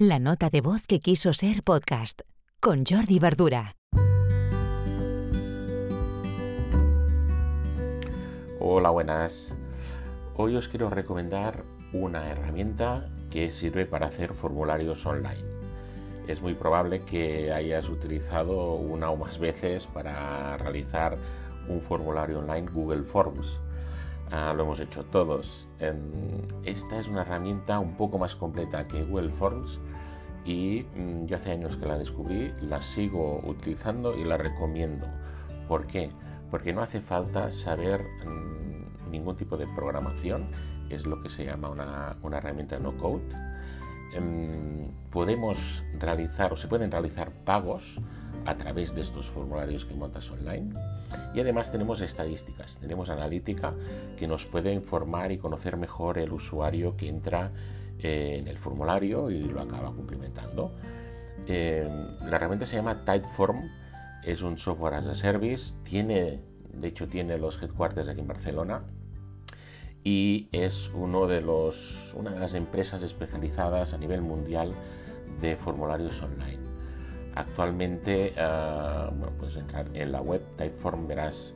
La nota de voz que quiso ser podcast con Jordi Verdura. Hola, buenas. Hoy os quiero recomendar una herramienta que sirve para hacer formularios online. Es muy probable que hayas utilizado una o más veces para realizar un formulario online Google Forms. Ah, lo hemos hecho todos. esta es una herramienta un poco más completa que Google Forms y mm, yo hace años que la descubrí, la sigo utilizando y la recomiendo. ¿Por qué? Porque no hace falta saber mm, ningún tipo de programación, es lo que se llama una, una herramienta no code. Em, podemos realizar o se pueden realizar pagos a través de estos formularios que montas online. Y además tenemos estadísticas, tenemos analítica que nos puede informar y conocer mejor el usuario que entra eh, en el formulario y lo acaba cumplimentando. Eh, la herramienta se llama Typeform, es un software as a service, tiene, de hecho tiene los headquarters aquí en Barcelona y es uno de los, una de las empresas especializadas a nivel mundial de formularios online. Actualmente, uh, bueno, puedes entrar en la web Typeform, verás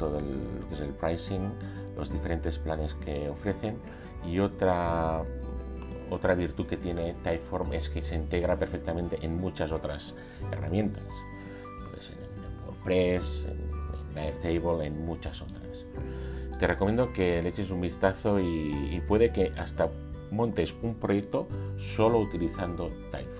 todo lo que es el pricing, los diferentes planes que ofrecen y otra, otra virtud que tiene Typeform es que se integra perfectamente en muchas otras herramientas, pues en, WordPress, en, Airtable, en muchas otras. Te recomiendo que le eches un vistazo y, y puede que hasta montes un proyecto solo utilizando Typeform.